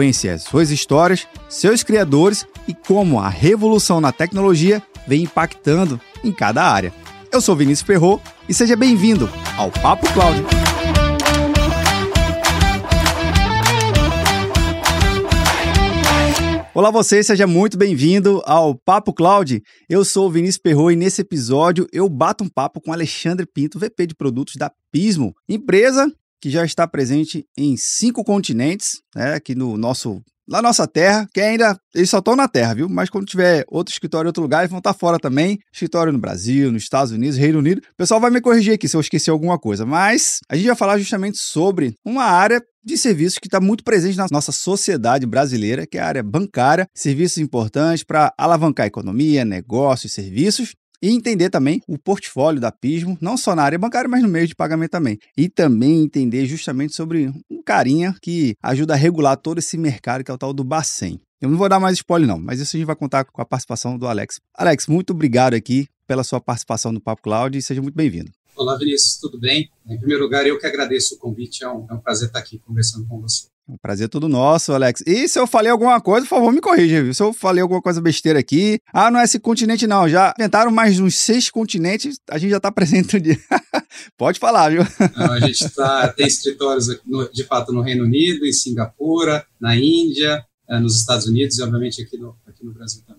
As suas histórias, seus criadores e como a revolução na tecnologia vem impactando em cada área. Eu sou Vinícius Ferro e seja bem-vindo ao Papo Cloud. Olá você, seja muito bem-vindo ao Papo Cloud. Eu sou o Vinícius Perro e nesse episódio eu bato um papo com Alexandre Pinto, VP de produtos da Pismo, empresa que já está presente em cinco continentes, né, aqui no nosso na nossa terra, que ainda eles só estão na terra, viu? Mas quando tiver outro escritório em outro lugar, eles vão estar fora também. Escritório no Brasil, nos Estados Unidos, Reino Unido. O pessoal vai me corrigir aqui se eu esqueci alguma coisa. Mas a gente vai falar justamente sobre uma área de serviços que está muito presente na nossa sociedade brasileira, que é a área bancária, serviços importantes para alavancar a economia, negócios, serviços e entender também o portfólio da Pismo, não só na área bancária, mas no meio de pagamento também. E também entender justamente sobre um carinha que ajuda a regular todo esse mercado, que é o tal do Bacen. Eu não vou dar mais spoiler não, mas isso a gente vai contar com a participação do Alex. Alex, muito obrigado aqui pela sua participação no Papo Cloud e seja muito bem-vindo. Olá, Vinícius, tudo bem? Em primeiro lugar, eu que agradeço o convite, é um, é um prazer estar aqui conversando com você. Um prazer todo nosso, Alex. E se eu falei alguma coisa, por favor, me corrija, viu? Se eu falei alguma coisa besteira aqui. Ah, não é esse continente, não. Já inventaram mais uns seis continentes, a gente já está presente. Pode falar, viu? Não, a gente tá, tem escritórios, no, de fato, no Reino Unido, em Singapura, na Índia, eh, nos Estados Unidos e, obviamente, aqui no, aqui no Brasil também.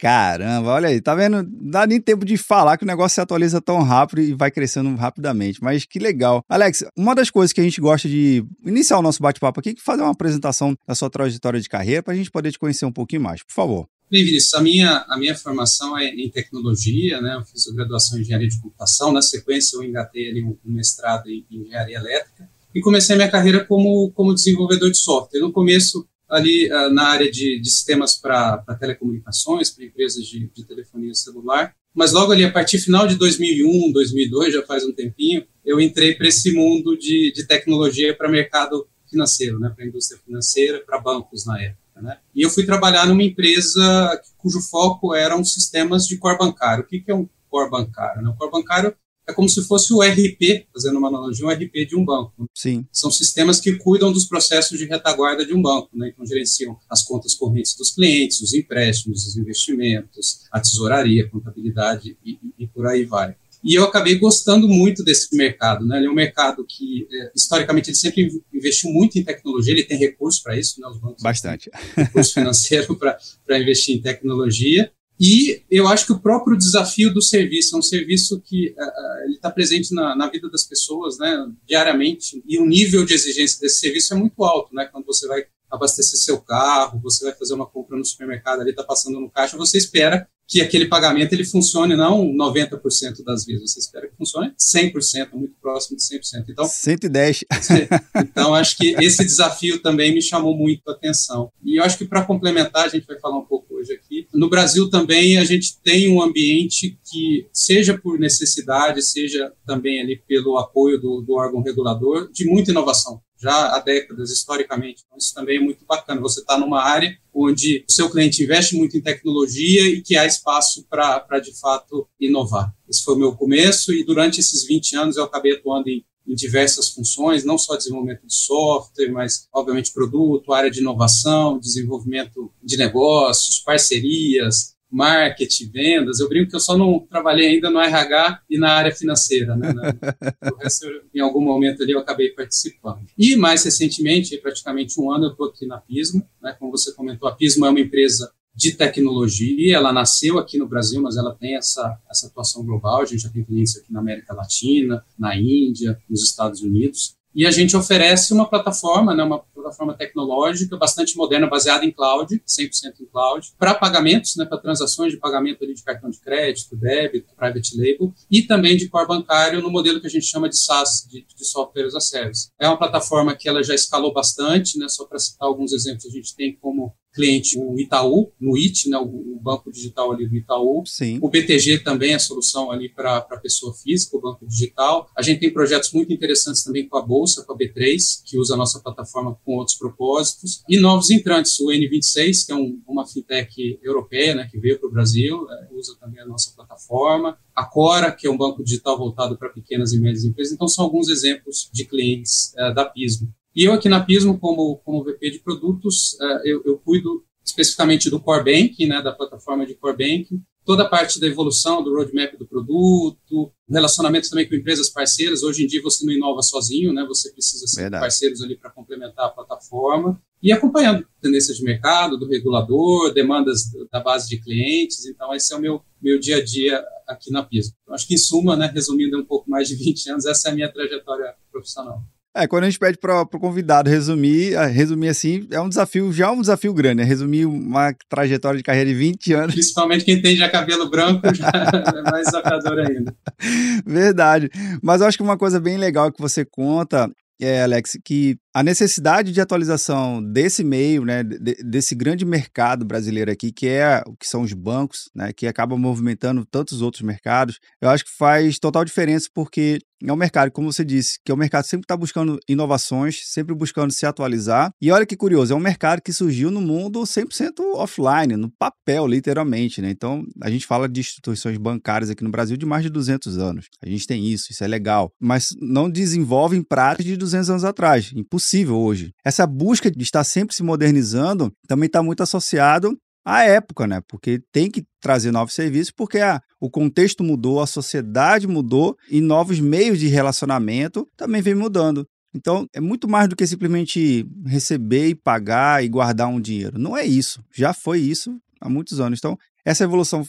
Caramba, olha aí, tá vendo? Não dá nem tempo de falar que o negócio se atualiza tão rápido e vai crescendo rapidamente, mas que legal. Alex, uma das coisas que a gente gosta de iniciar o nosso bate-papo aqui é fazer uma apresentação da sua trajetória de carreira para a gente poder te conhecer um pouquinho mais, por favor. Bem, Vinícius, a minha, a minha formação é em tecnologia, né? Eu fiz a graduação em engenharia de computação, na sequência eu engatei ali um, mestrado em engenharia elétrica e comecei a minha carreira como, como desenvolvedor de software. No começo, ali uh, na área de, de sistemas para telecomunicações, para empresas de, de, telefonia celular. Mas logo ali, a partir final de 2001, 2002, já faz um tempinho, eu entrei para esse mundo de, de tecnologia para mercado financeiro, né, para indústria financeira, para bancos na época. Né? E eu fui trabalhar numa empresa cujo foco eram sistemas de core bancário. O que, que é um core bancário? Né? O core bancário é como se fosse o RP, fazendo uma analogia, um RP de um banco. Sim. São sistemas que cuidam dos processos de retaguarda de um banco, né? Então gerenciam as contas correntes dos clientes, os empréstimos, os investimentos, a tesouraria, a contabilidade e, e, por aí vai. E eu acabei gostando muito desse mercado, né? Ele é um mercado que, é, historicamente, ele sempre investiu muito em tecnologia, ele tem recursos para isso, né? Os bancos Bastante. recurso financeiro para investir em tecnologia. E eu acho que o próprio desafio do serviço é um serviço que uh, ele está presente na, na, vida das pessoas, né, diariamente. E o nível de exigência desse serviço é muito alto, né? Quando você vai abastecer seu carro, você vai fazer uma compra no supermercado, ali está passando no caixa, você espera que aquele pagamento ele funcione não 90% das vezes, você espera que funcione 100%, muito próximo de 100%. Então, 110. Então, acho que esse desafio também me chamou muito a atenção. E eu acho que para complementar, a gente vai falar um pouco hoje aqui. No Brasil também a gente tem um ambiente que, seja por necessidade, seja também ali pelo apoio do, do órgão regulador, de muita inovação já há décadas, historicamente. Então, isso também é muito bacana. Você está numa área onde o seu cliente investe muito em tecnologia e que há espaço para, de fato, inovar. Esse foi o meu começo e durante esses 20 anos eu acabei atuando em, em diversas funções, não só desenvolvimento de software, mas, obviamente, produto, área de inovação, desenvolvimento de negócios, parcerias, marketing, vendas. Eu brinco que eu só não trabalhei ainda no RH e na área financeira, né? resto, em algum momento ali, eu acabei participando. E, mais recentemente, praticamente um ano, eu estou aqui na Pismo. Né? Como você comentou, a Pismo é uma empresa de tecnologia, ela nasceu aqui no Brasil, mas ela tem essa, essa atuação global. A gente já tem clientes aqui na América Latina, na Índia, nos Estados Unidos. E a gente oferece uma plataforma, né, uma plataforma tecnológica bastante moderna, baseada em cloud, 100% em cloud, para pagamentos, né, para transações de pagamento ali de cartão de crédito, débito, private label, e também de core bancário no modelo que a gente chama de SaaS, de, de software as a service. É uma plataforma que ela já escalou bastante, né, só para citar alguns exemplos, a gente tem como cliente o Itaú, no IT, né, o, banco digital ali do Itaú. Sim. O BTG também é a solução ali para a pessoa física, o banco digital. A gente tem projetos muito interessantes também com a Bolsa, com a B3, que usa a nossa plataforma com outros propósitos. E novos entrantes, o N26, que é um, uma fintech europeia, né, que veio para o Brasil, é, usa também a nossa plataforma. A Cora, que é um banco digital voltado para pequenas e médias empresas. Então, são alguns exemplos de clientes é, da Pismo. E eu aqui na Pismo, como, como VP de produtos, uh, eu, eu, cuido especificamente do Core Banking, né, da plataforma de Core Banking, toda a parte da evolução do roadmap do produto, relacionamento também com empresas parceiras. Hoje em dia você não inova sozinho, né, você precisa ser parceiros ali para complementar a plataforma e acompanhando tendências de mercado, do regulador, demandas da base de clientes. Então, esse é o meu, meu dia a dia aqui na Pismo. Acho que, em suma, né, resumindo um pouco mais de 20 anos, essa é a minha trajetória profissional. É, quando a gente pede para o convidado resumir, resumir assim, é um desafio, já é um desafio grande, né? Resumir uma trajetória de carreira de 20 anos. Principalmente quem tem já cabelo branco, já é mais desafiador ainda. Verdade. Mas eu acho que uma coisa bem legal que você conta é, Alex, que a necessidade de atualização desse meio, né, desse grande mercado brasileiro aqui, que é que são os bancos, né, que acaba movimentando tantos outros mercados, eu acho que faz total diferença porque é um mercado, como você disse, que é um mercado sempre está buscando inovações, sempre buscando se atualizar. E olha que curioso, é um mercado que surgiu no mundo 100% offline, no papel, literalmente, né? Então, a gente fala de instituições bancárias aqui no Brasil de mais de 200 anos. A gente tem isso, isso é legal, mas não desenvolve práticas de 200 anos atrás. Impossível hoje. Essa busca de estar sempre se modernizando também está muito associado à época, né? Porque tem que trazer novos serviços, porque a, o contexto mudou, a sociedade mudou e novos meios de relacionamento também vem mudando. Então, é muito mais do que simplesmente receber e pagar e guardar um dinheiro. Não é isso. Já foi isso há muitos anos. Então, essa evolução,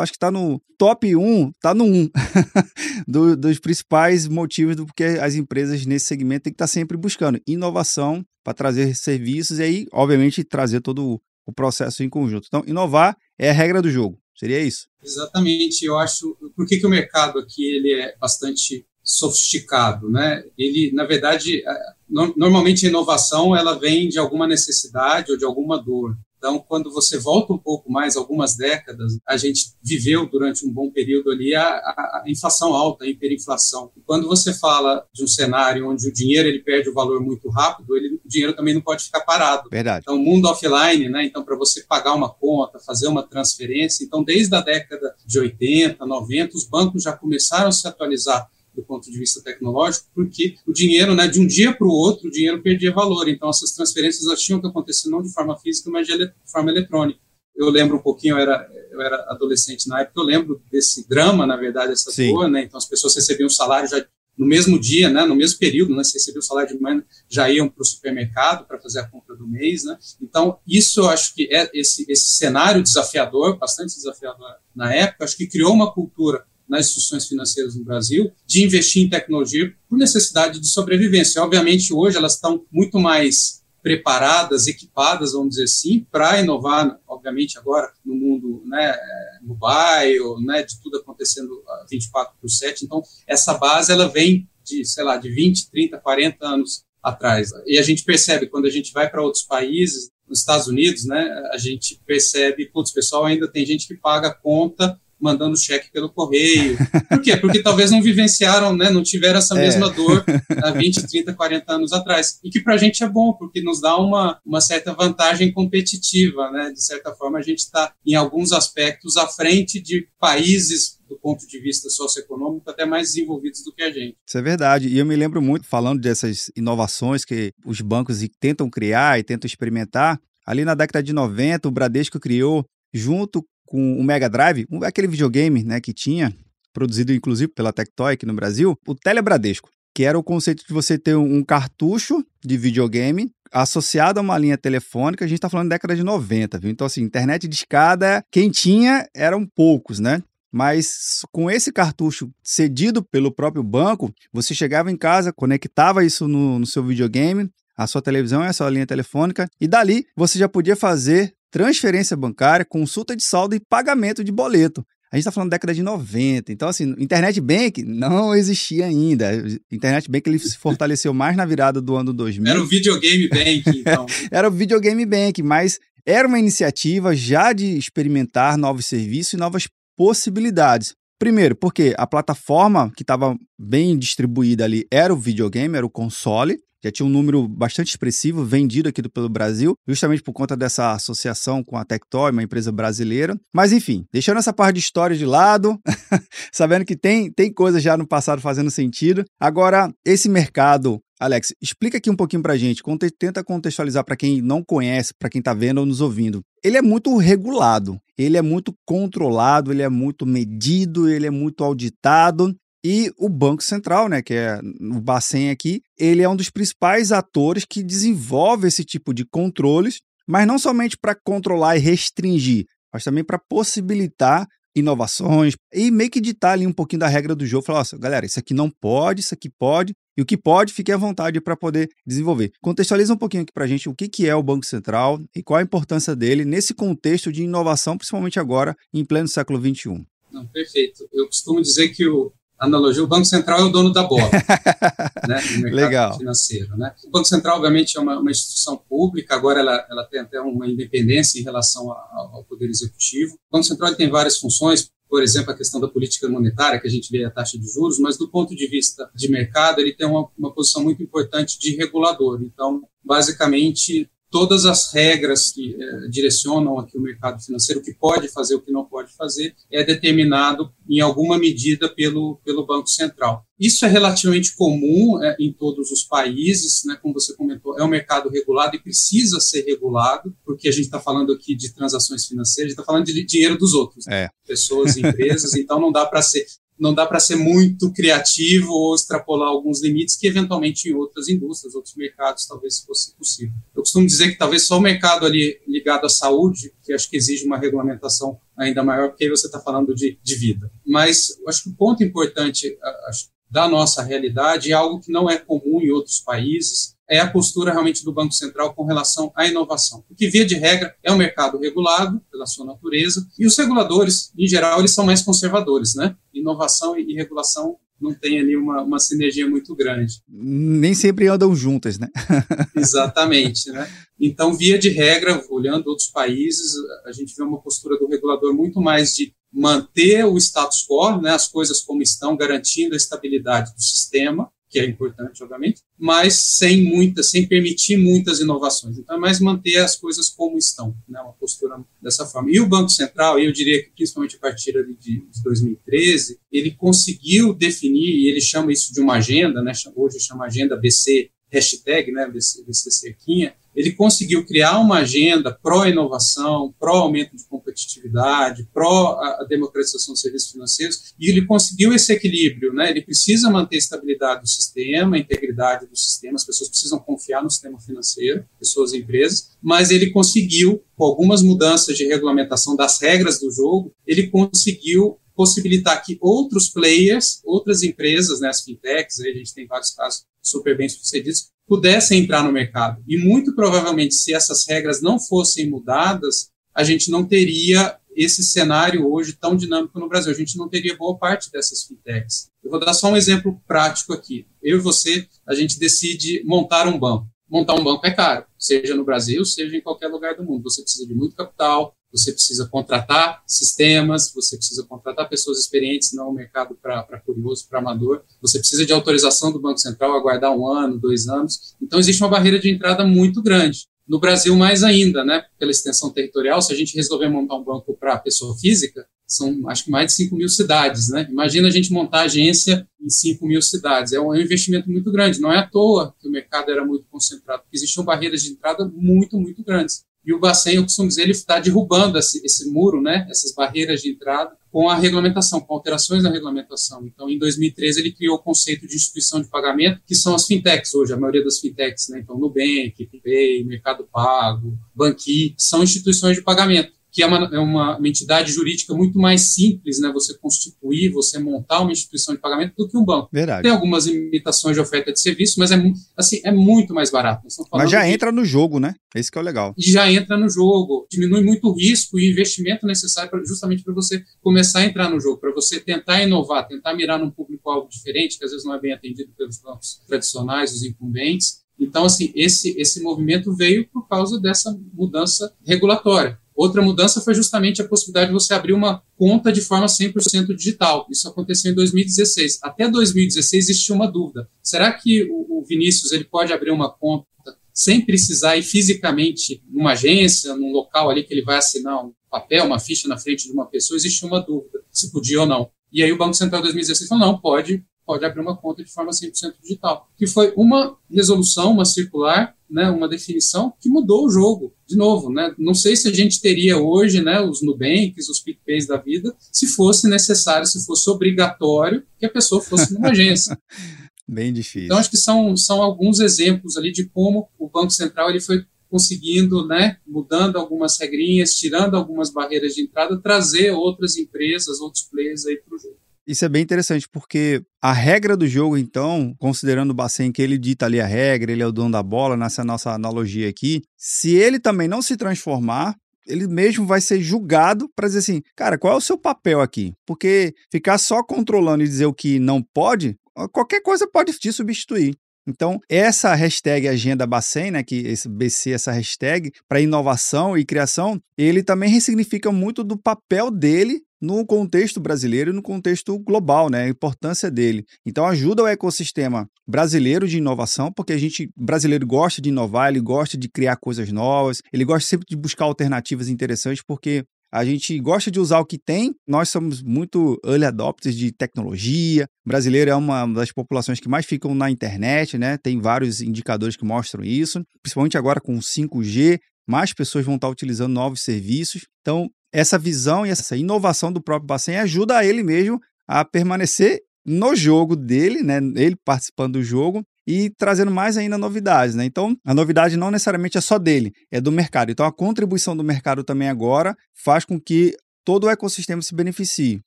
acho que está no top 1, está no 1 do, dos principais motivos do que as empresas nesse segmento têm que estar tá sempre buscando inovação para trazer serviços e aí, obviamente, trazer todo o processo em conjunto. Então, inovar é a regra do jogo. Seria isso? Exatamente. Eu acho. Por que, que o mercado aqui ele é bastante sofisticado, né? Ele, na verdade, normalmente a inovação ela vem de alguma necessidade ou de alguma dor. Então, quando você volta um pouco mais, algumas décadas, a gente viveu durante um bom período ali a, a, inflação alta, a hiperinflação. E quando você fala de um cenário onde o dinheiro ele perde o valor muito rápido, ele, o dinheiro também não pode ficar parado. Verdade. Então, mundo offline, né? Então, para você pagar uma conta, fazer uma transferência, então desde a década de 80, 90, os bancos já começaram a se atualizar do ponto de vista tecnológico, porque o dinheiro, né, de um dia para o outro, o dinheiro perdia valor. Então, essas transferências elas tinham que acontecer não de forma física, mas de forma eletrônica. Eu lembro um pouquinho, eu era, eu era adolescente na época, eu lembro desse drama, na verdade, essa Sim. né? Então, as pessoas recebiam salário já no mesmo dia, né, no mesmo período, né, você recebeu o salário de manhã, já iam para o supermercado para fazer a compra do mês, né? Então, isso eu acho que é esse, esse cenário desafiador, bastante desafiador na época, acho que criou uma cultura nas instituições financeiras no Brasil de investir em tecnologia por necessidade de sobrevivência. Obviamente, hoje elas estão muito mais preparadas, equipadas, vamos dizer assim, para inovar, obviamente, agora no mundo né, mobile, né, de tudo acontecendo 24 por 7. Então, essa base ela vem de, sei lá, de 20, 30, 40 anos atrás. E a gente percebe, quando a gente vai para outros países, nos Estados Unidos, né, a gente percebe, putz, pessoal ainda tem gente que paga a conta mandando cheque pelo correio. Por quê? Porque talvez não vivenciaram, né, não tiveram essa é. mesma dor há 20, 30, 40 anos atrás. E que para a gente é bom, porque nos dá uma, uma certa vantagem competitiva. Né? De certa forma, a gente está, em alguns aspectos, à frente de países do ponto de vista socioeconômico, até mais desenvolvidos do que a gente. Isso é verdade. E eu me lembro muito, falando dessas inovações que os bancos tentam criar e tentam experimentar, ali na década de 90, o Bradesco criou, junto com o Mega Drive, aquele videogame né, que tinha, produzido inclusive pela Tectoy aqui no Brasil, o Telebradesco, que era o conceito de você ter um cartucho de videogame associado a uma linha telefônica, a gente está falando da década de 90, viu? Então, assim, internet de escada, quem tinha eram poucos, né? Mas com esse cartucho cedido pelo próprio banco, você chegava em casa, conectava isso no, no seu videogame, a sua televisão é a sua linha telefônica, e dali você já podia fazer transferência bancária, consulta de saldo e pagamento de boleto. A gente está falando da década de 90. Então, assim, Internet Bank não existia ainda. Internet Bank ele se fortaleceu mais na virada do ano 2000. Era o Videogame Bank, então. era o Videogame Bank, mas era uma iniciativa já de experimentar novos serviços e novas possibilidades. Primeiro, porque a plataforma que estava bem distribuída ali era o videogame, era o console já tinha um número bastante expressivo vendido aqui do, pelo Brasil, justamente por conta dessa associação com a Tectoy, uma empresa brasileira. Mas enfim, deixando essa parte de história de lado, sabendo que tem, tem coisa já no passado fazendo sentido. Agora, esse mercado Alex, explica aqui um pouquinho pra gente, tenta contextualizar para quem não conhece, para quem tá vendo ou nos ouvindo. Ele é muito regulado, ele é muito controlado, ele é muito medido, ele é muito auditado e o Banco Central, né, que é o Bacen aqui, ele é um dos principais atores que desenvolve esse tipo de controles, mas não somente para controlar e restringir, mas também para possibilitar inovações e meio que ditar ali um pouquinho da regra do jogo, falar, nossa, galera, isso aqui não pode, isso aqui pode, e o que pode, fique à vontade para poder desenvolver. Contextualiza um pouquinho aqui para a gente o que, que é o Banco Central e qual a importância dele nesse contexto de inovação, principalmente agora, em pleno século XXI. Não, perfeito. Eu costumo dizer que o, analogia, o Banco Central é o dono da bola né, no mercado Legal. financeiro. Né? O Banco Central, obviamente, é uma, uma, instituição pública, agora ela, ela tem até uma independência em relação ao, ao Poder Executivo. O Banco Central tem várias funções, por exemplo, a questão da política monetária, que a gente vê a taxa de juros, mas do ponto de vista de mercado, ele tem uma, uma posição muito importante de regulador. Então, basicamente, todas as regras que é, direcionam aqui o mercado financeiro, o que pode fazer, o que não pode fazer, é determinado em alguma medida pelo, pelo Banco Central. Isso é relativamente comum é, em todos os países, né, como você comentou, é um mercado regulado e precisa ser regulado, porque a gente está falando aqui de transações financeiras, a gente está falando de dinheiro dos outros, é. pessoas, empresas, então não dá para ser não dá para ser muito criativo ou extrapolar alguns limites que eventualmente em outras indústrias, outros mercados talvez fosse possível. Eu costumo dizer que talvez só o mercado ali ligado à saúde, que acho que exige uma regulamentação ainda maior, porque aí você está falando de, de vida. Mas acho que o ponto importante acho, da nossa realidade é algo que não é comum em outros países, é a postura realmente do Banco Central com relação à inovação. Porque, via de regra, é um mercado regulado pela sua natureza, e os reguladores, em geral, eles são mais conservadores, né? Inovação e regulação não tem ali uma, uma sinergia muito grande. Nem sempre andam juntas, né? Exatamente, né? Então, via de regra, olhando outros países, a gente vê uma postura do regulador muito mais de manter o status quo, né, as coisas como estão, garantindo a estabilidade do sistema, que é importante, obviamente, mas sem muitas, sem permitir muitas inovações. Então, é mais manter as coisas como estão, né, uma postura dessa forma. E o Banco Central, eu diria que principalmente a partir de 2013, ele conseguiu definir, e ele chama isso de uma agenda, né, hoje chama agenda BC hashtag, né, BC, BC Cerquinha, ele conseguiu criar uma agenda pró-inovação, pró-aumento de competitividade, pró-democratização dos serviços financeiros, e ele conseguiu esse equilíbrio, né? Ele precisa manter a estabilidade do sistema, a integridade do sistema, as pessoas precisam confiar no sistema financeiro, pessoas e empresas, mas ele conseguiu, com algumas mudanças de regulamentação das regras do jogo, ele conseguiu possibilitar que outros players, outras empresas, né, as fintechs, a gente tem vários casos super bem sucedidos, pudessem entrar no mercado. E muito provavelmente, se essas regras não fossem mudadas, a gente não teria esse cenário hoje tão dinâmico no Brasil. A gente não teria boa parte dessas fintechs. Eu vou dar só um exemplo prático aqui. Eu e você, a gente decide montar um banco. Montar um banco é caro, seja no Brasil, seja em qualquer lugar do mundo. Você precisa de muito capital, você precisa contratar sistemas, você precisa contratar pessoas experientes, não o mercado para curioso, para amador. Você precisa de autorização do Banco Central, aguardar um ano, dois anos. Então, existe uma barreira de entrada muito grande. No Brasil, mais ainda, né, pela extensão territorial, se a gente resolver montar um banco para pessoa física, são acho que mais de 5 mil cidades. Né? Imagina a gente montar agência em 5 mil cidades. É um investimento muito grande. Não é à toa que o mercado era muito concentrado, porque existiam barreiras de entrada muito, muito grandes. E o Bacen, eu costumo dizer, ele está derrubando esse, esse, muro, né, essas barreiras de entrada, com a regulamentação, com alterações na regulamentação. Então, em 2013, ele criou o conceito de instituição de pagamento, que são as fintechs hoje, a maioria das fintechs, né, então Nubank, PicPay, Mercado Pago, Banqui, são instituições de pagamento que é uma, é uma, uma, entidade jurídica muito mais simples, né? Você constituir, você montar uma instituição de pagamento do que um banco. Verdade. Tem algumas limitações de oferta de serviço, mas é, assim, é muito mais barato. Mas já entra no jogo, né? Esse que é o legal. E já entra no jogo. Diminui muito o risco e investimento necessário pra, justamente para você começar a entrar no jogo, para você tentar inovar, tentar mirar num público-alvo diferente, que às vezes não é bem atendido pelos bancos tradicionais, os incumbentes. Então, assim, esse, esse movimento veio por causa dessa mudança regulatória. Outra mudança foi justamente a possibilidade de você abrir uma conta de forma 100% digital. Isso aconteceu em 2016. Até 2016 existia uma dúvida. Será que o Vinícius ele pode abrir uma conta sem precisar ir fisicamente numa agência, num local ali que ele vai assinar um papel, uma ficha na frente de uma pessoa? Existia uma dúvida se podia ou não. E aí o Banco Central em 2016 falou, não, pode, pode abrir uma conta de forma 100% digital. Que foi uma resolução, uma circular, né, uma definição que mudou o jogo. De novo, né, não sei se a gente teria hoje né, os Nubanks, os PicPays da vida, se fosse necessário, se fosse obrigatório que a pessoa fosse numa agência. Bem difícil. Então, acho que são, são alguns exemplos ali de como o Banco Central ele foi conseguindo, né, mudando algumas regrinhas, tirando algumas barreiras de entrada, trazer outras empresas, outros players aí para o jogo. Isso é bem interessante, porque a regra do jogo, então, considerando o Bacen que ele dita ali a regra, ele é o dono da bola, nessa nossa analogia aqui, se ele também não se transformar, ele mesmo vai ser julgado para dizer assim, cara, qual é o seu papel aqui? Porque ficar só controlando e dizer o que não pode, qualquer coisa pode te substituir. Então, essa hashtag Agenda Bacen, né, que esse BC, essa hashtag para inovação e criação, ele também ressignifica muito do papel dele no contexto brasileiro e no contexto global, né? A importância dele. Então ajuda o ecossistema brasileiro de inovação, porque a gente brasileiro gosta de inovar, ele gosta de criar coisas novas, ele gosta sempre de buscar alternativas interessantes, porque a gente gosta de usar o que tem. Nós somos muito early adopters de tecnologia. O brasileiro é uma das populações que mais ficam na internet, né? Tem vários indicadores que mostram isso, principalmente agora com 5G. Mais pessoas vão estar utilizando novos serviços. Então, essa visão e essa inovação do próprio Bacen ajuda ele mesmo a permanecer no jogo dele, né? Ele participando do jogo e trazendo mais ainda novidades, né? Então, a novidade não necessariamente é só dele, é do mercado. Então, a contribuição do mercado também agora faz com que todo o ecossistema se beneficie.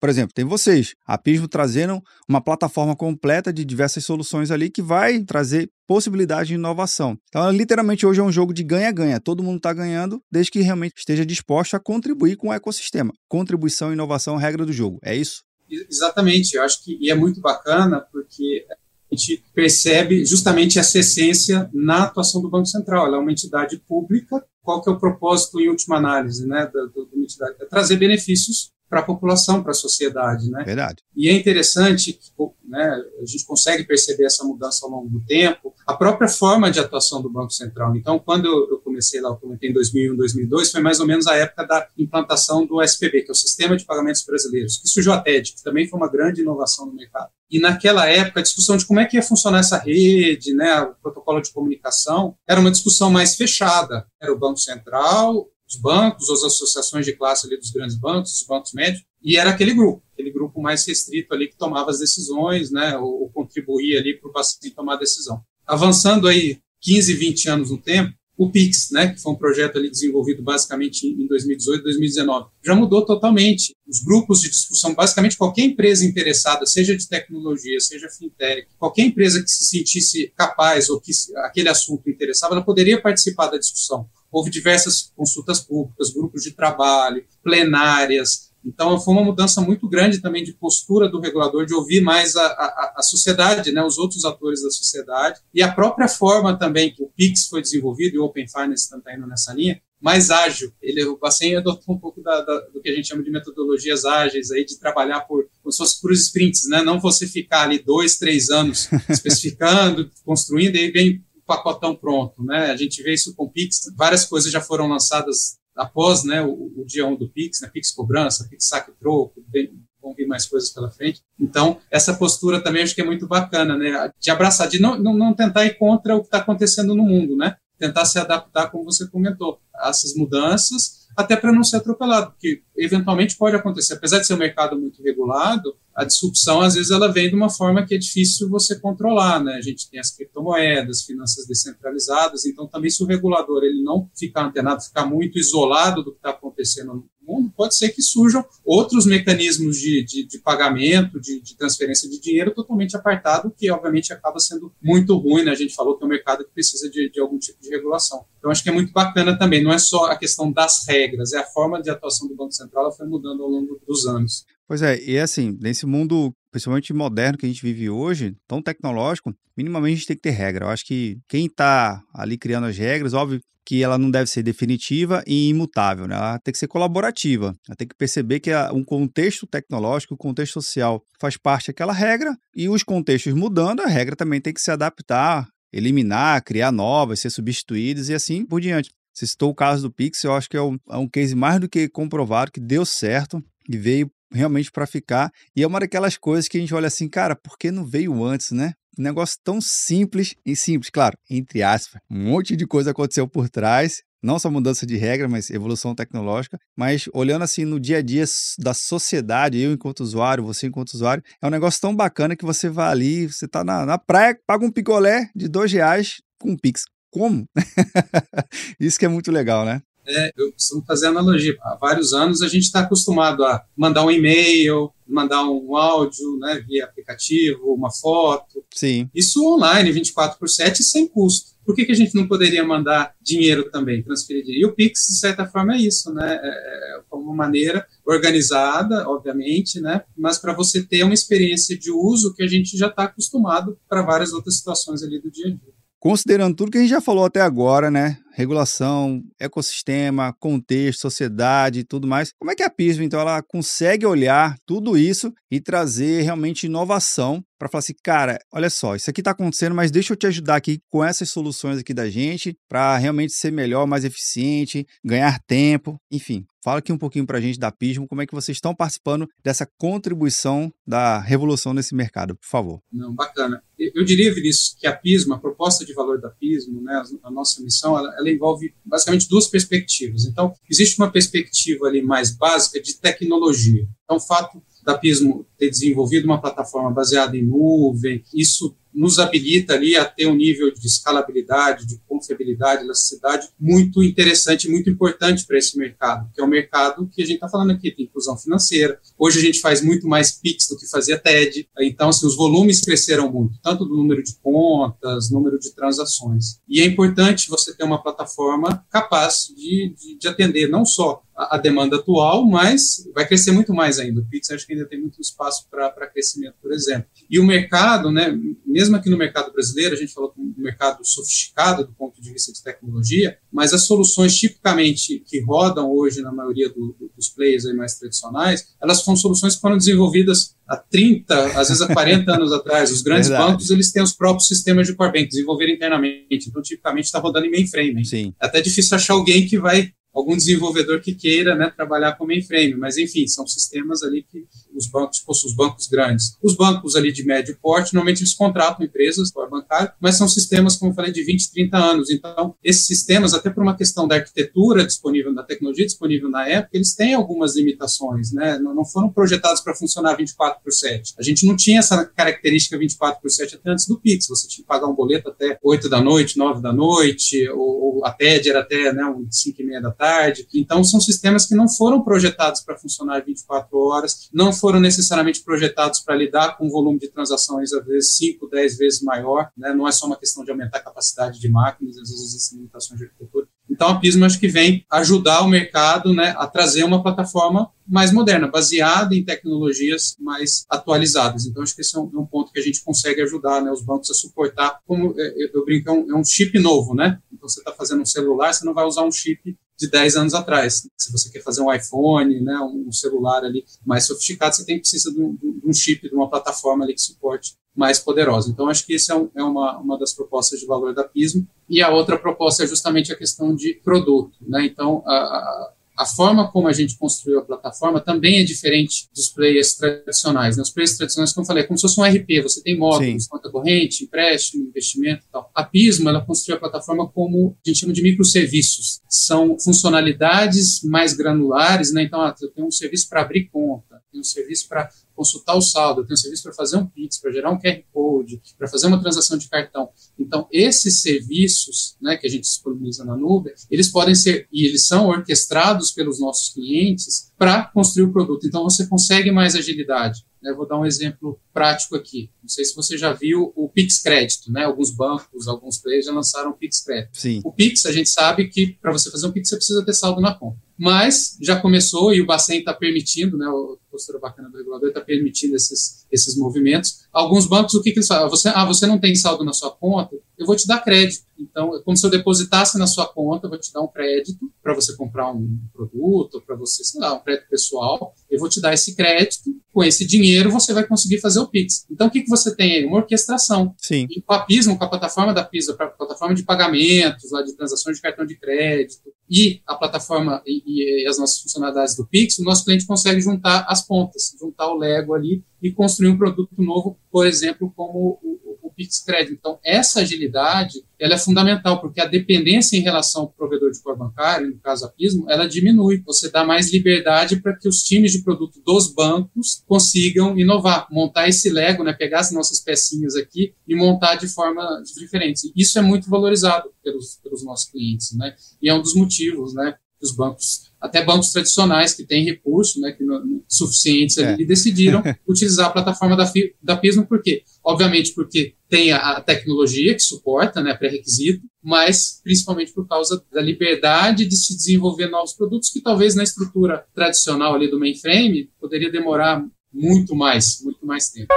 Por exemplo, tem vocês, a Pismo trazendo uma plataforma completa de diversas soluções ali que vai trazer possibilidade de inovação. Então, literalmente, hoje é um jogo de ganha-ganha. Todo mundo está ganhando, desde que realmente esteja disposto a contribuir com o ecossistema. Contribuição, inovação, regra do jogo. É isso? Exatamente. Eu acho que e é muito bacana porque a gente percebe justamente essa essência na atuação do Banco Central. Ela é uma entidade pública. Qual que é o propósito, em última análise, né, da, da entidade? É trazer benefícios para a população, para a sociedade, né? Verdade. E é interessante que né, a gente consegue perceber essa mudança ao longo do tempo, a própria forma de atuação do Banco Central. Então, quando eu, comecei lá, eu comentei em 2001, 2002, foi mais ou menos a época da implantação do SPB, que é o Sistema de Pagamentos Brasileiros, que surgiu a TED, que também foi uma grande inovação no mercado. E naquela época, a discussão de como é que ia funcionar essa rede, né, o protocolo de comunicação, era uma discussão mais fechada. Era o Banco Central, os bancos, as associações de classe ali dos grandes bancos, os bancos médios, e era aquele grupo, aquele grupo mais restrito ali que tomava as decisões, né, ou, ou contribuía ali para o paciente tomar a decisão. Avançando aí 15, 20 anos no tempo, o Pix, né, que foi um projeto ali desenvolvido basicamente em 2018, 2019, já mudou totalmente. Os grupos de discussão, basicamente qualquer empresa interessada, seja de tecnologia, seja fintech, qualquer empresa que se sentisse capaz ou que aquele assunto interessava, ela poderia participar da discussão. Houve diversas consultas públicas, grupos de trabalho, plenárias, então, foi uma mudança muito grande também de postura do regulador, de ouvir mais a, a, a, sociedade, né, os outros atores da sociedade, e a própria forma também que o PIX foi desenvolvido, e o Open Finance também está indo nessa linha, mais ágil. Ele, o Bacen adotou um pouco da, da, do que a gente chama de metodologias ágeis, aí, de trabalhar por, como se fosse por sprints, né? não você ficar ali dois, três anos especificando, construindo, e aí vem pacotão pronto. Né? A gente vê isso com o Pix, várias coisas já foram lançadas após né, o, o, dia 1 do Pix, né, Pix cobrança, Pix saque troco, vão vir mais coisas pela frente. Então, essa postura também acho que é muito bacana, né, de abraçar, de não, não, não tentar ir contra o que está acontecendo no mundo, né, tentar se adaptar, como você comentou, a essas mudanças, até para não ser atropelado, porque eventualmente pode acontecer, apesar de ser um mercado muito regulado, a disrupção às vezes ela vem de uma forma que é difícil você controlar, né? A gente tem as criptomoedas, finanças descentralizadas, então também se o regulador ele não ficar antenado, ficar muito isolado do que está acontecendo mundo, pode ser que surjam outros mecanismos de, de, de pagamento, de, de, transferência de dinheiro totalmente apartado, que obviamente acaba sendo muito ruim, né? A gente falou que é um mercado que precisa de, algum tipo de regulação. Então acho que é muito bacana também, não é só a questão das regras, é a forma de atuação do Banco Central, ela foi mudando ao longo dos anos. Pois é, e assim, nesse mundo, principalmente moderno que a gente vive hoje, tão tecnológico, minimamente a gente tem que ter regra. Eu acho que quem está ali criando as regras, óbvio que ela não deve ser definitiva e imutável, né? Ela tem que ser colaborativa. Ela tem que perceber que um contexto tecnológico, o um contexto social faz parte daquela regra e os contextos mudando, a regra também tem que se adaptar, eliminar, criar novas, ser substituídas e assim por diante. Você citou o caso do Pix, eu acho que é um, é um case mais do que comprovado, que deu certo e veio realmente para ficar. E é uma daquelas coisas que a gente olha assim, cara, por que não veio antes, né? Um negócio tão simples e simples, claro, entre aspas. Um monte de coisa aconteceu por trás, não só mudança de regra, mas evolução tecnológica. Mas olhando assim no dia a dia da sociedade, eu enquanto usuário, você enquanto usuário, é um negócio tão bacana que você vai ali, você tá na, na praia, paga um picolé de dois reais com um Pix. Como? Isso que é muito legal, né? É, eu costumo fazer analogia. Há vários anos a gente está acostumado a mandar um e-mail, mandar um áudio né, via aplicativo, uma foto. Sim. Isso online, 24 por 7, sem custo. Por que, que a gente não poderia mandar dinheiro também, transferir dinheiro? E o Pix, de certa forma, é isso, né? É, é uma maneira organizada, obviamente, né? Mas para você ter uma experiência de uso que a gente já está acostumado para várias outras situações ali do dia a dia. Considerando tudo que a gente já falou até agora, né? Regulação, ecossistema, contexto, sociedade e tudo mais. Como é que a PISM, então, ela consegue olhar tudo isso e trazer realmente inovação para falar assim, cara, olha só, isso aqui está acontecendo, mas deixa eu te ajudar aqui com essas soluções aqui da gente para realmente ser melhor, mais eficiente, ganhar tempo, enfim. Fala aqui um pouquinho para a gente da Pismo, como é que vocês estão participando dessa contribuição da revolução nesse mercado, por favor. Não, bacana. Eu diria, Vinícius, que a Pismo, a proposta de valor da Pismo, né, a nossa missão, ela, ela envolve basicamente duas perspectivas. Então, existe uma perspectiva ali mais básica de tecnologia. Então, o fato da Pismo ter desenvolvido uma plataforma baseada em nuvem, isso nos habilita ali a ter um nível de escalabilidade, de confiabilidade, elasticidade muito interessante, muito importante para esse mercado, que é o mercado que a gente está falando aqui, tem inclusão financeira. Hoje a gente faz muito mais PIX do que fazia TED, então assim, os volumes cresceram muito, tanto do número de contas, número de transações. E é importante você ter uma plataforma capaz de, de, de atender não só a, demanda atual, mas vai crescer muito mais ainda. O Pix acho que ainda tem muito espaço para crescimento, por exemplo. E o mercado, né, mesmo aqui no mercado brasileiro, a gente falou que um mercado sofisticado do ponto de vista de tecnologia, mas as soluções tipicamente que rodam hoje na maioria do, do, dos players mais tradicionais, elas são soluções que foram desenvolvidas há 30, às vezes há 40 anos atrás. Os grandes Verdade. bancos, eles têm os próprios sistemas de core bank, desenvolveram internamente. Então, tipicamente, está rodando em mainframe. Sim. É até difícil achar alguém que vai algum desenvolvedor que queira né, trabalhar com mainframe, mas enfim, são sistemas ali que os bancos os bancos grandes. Os bancos ali de médio porte, normalmente eles contratam empresas para bancário, mas são sistemas, como eu falei, de 20, 30 anos. Então, esses sistemas, até por uma questão da arquitetura disponível, da tecnologia disponível na época, eles têm algumas limitações, né? Não foram projetados para funcionar 24 por 7. A gente não tinha essa característica 24 por 7 até antes do Pix. Você tinha que pagar um boleto até 8 da noite, 9 da noite, ou, ou a TED era até né, 5 e meia da tarde. Então, são sistemas que não foram projetados para funcionar 24 horas, não foram necessariamente projetados para lidar com um volume de transações, às vezes, 5, 10 vezes maior. Né? Não é só uma questão de aumentar a capacidade de máquinas, às vezes existem limitações de arquitetura. Então, a Pismo acho que vem ajudar o mercado né, a trazer uma plataforma mais moderna, baseada em tecnologias mais atualizadas. Então, acho que esse é um, é ponto que a gente consegue ajudar né, os bancos a suportar. Como é, eu, brinco, é é um chip novo, né? Então, você está fazendo um celular, você não vai usar um chip de 10 anos atrás. Se você quer fazer um iPhone, né, um celular ali mais sofisticado, você tem precisa de um, de um chip, de uma plataforma ali que suporte mais poderosa. Então, acho que isso é, um, é, uma, uma das propostas de valor da Pismo. E a outra proposta é justamente a questão de produto. Né? Então, a forma como a gente construiu a plataforma também é diferente dos players tradicionais. Né? Os players tradicionais, como eu falei, é como se fosse um RP, você tem módulos, conta corrente, empréstimo, investimento e tal. A Pismo, ela construiu a plataforma como a gente chama de microserviços. São funcionalidades mais granulares, né? Então, ah, eu tenho um serviço para abrir conta, tenho um serviço para consultar o saldo, eu tenho serviço para fazer um Pix, para gerar um QR Code, para fazer uma transação de cartão. Então, esses serviços né, que a gente disponibiliza na nuvem, eles podem ser, e eles são orquestrados pelos nossos clientes para construir o produto. Então, você consegue mais agilidade. Eu vou dar um exemplo prático aqui. Não sei se você já viu o Pix Crédito, né? Alguns bancos, alguns players já lançaram o Pix Crédito. Sim. O Pix, a gente sabe que para você fazer um Pix você precisa ter saldo na conta. Mas já começou e o Bacen está permitindo, né? Postura bacana do regulador está permitindo esses, esses movimentos. Alguns bancos, o que, que eles falam? Você, ah, você não tem saldo na sua conta? Eu vou te dar crédito. Então, é como se eu depositasse na sua conta, eu vou te dar um crédito para você comprar um produto, para você, sei lá, um crédito pessoal. Eu vou te dar esse crédito. Com esse dinheiro, você vai conseguir fazer o Pix. Então, o que, que você tem aí? Uma orquestração. Sim. E com a Pismo, com a plataforma da Pismo, a plataforma de pagamentos, lá de transações de cartão de crédito, e a plataforma e, e, as nossas funcionalidades do Pix, o nosso cliente consegue juntar as pontas, juntar o Lego ali e construir um produto novo, por exemplo, como o, Pix Crédito. Então, essa agilidade ela é fundamental, porque a dependência em relação ao provedor de core bancário, no caso a Pismo, ela diminui. Você dá mais liberdade para que os times de produto dos bancos consigam inovar, montar esse Lego, né, pegar as nossas pecinhas aqui e montar de forma diferente. Isso é muito valorizado pelos, pelos nossos clientes, né? E é um dos motivos, né, que os bancos até bancos tradicionais que têm recursos né, que não, suficientes é. ali, decidiram utilizar a plataforma da, da Pismo, por quê? Obviamente porque tem a, a tecnologia que suporta, né, pré-requisito, mas principalmente por causa da liberdade de se desenvolver novos produtos que talvez na estrutura tradicional ali do mainframe poderia demorar muito mais, muito mais tempo.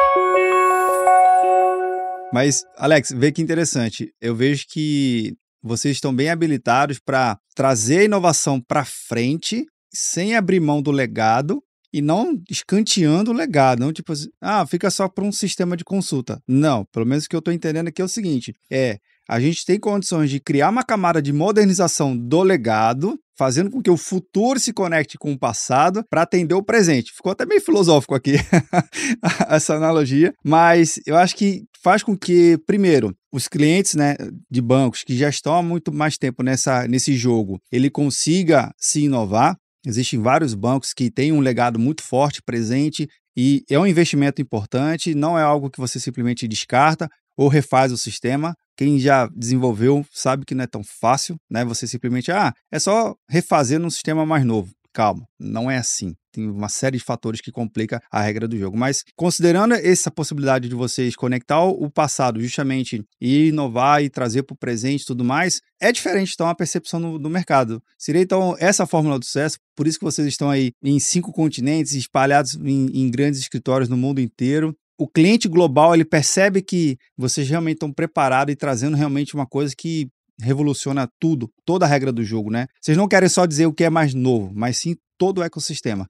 Mas, Alex, vê que interessante. Eu vejo que vocês estão bem habilitados para trazer a inovação para frente, sem abrir mão do legado e não escanteando o legado, não tipo assim, ah, fica só para um sistema de consulta. Não, pelo menos o que eu estou entendendo aqui é o seguinte, é a gente tem condições de criar uma camada de modernização do legado, fazendo com que o futuro se conecte com o passado para atender o presente. Ficou até meio filosófico aqui essa analogia, mas eu acho que faz com que, primeiro, os clientes né, de bancos que já estão há muito mais tempo nessa, nesse jogo, ele consiga se inovar. Existem vários bancos que têm um legado muito forte presente e é um investimento importante, não é algo que você simplesmente descarta ou refaz o sistema. Quem já desenvolveu sabe que não é tão fácil, né? Você simplesmente, ah, é só refazer num sistema mais novo. Calma, não é assim. Tem uma série de fatores que complica a regra do jogo. Mas considerando essa possibilidade de vocês conectar o passado justamente e inovar e trazer para o presente e tudo mais, é diferente então a percepção no, do mercado. Seria então essa a fórmula do sucesso, por isso que vocês estão aí em cinco continentes, espalhados em, em grandes escritórios no mundo inteiro o cliente global ele percebe que vocês realmente estão preparados e trazendo realmente uma coisa que revoluciona tudo, toda a regra do jogo, né? Vocês não querem só dizer o que é mais novo, mas sim todo o ecossistema.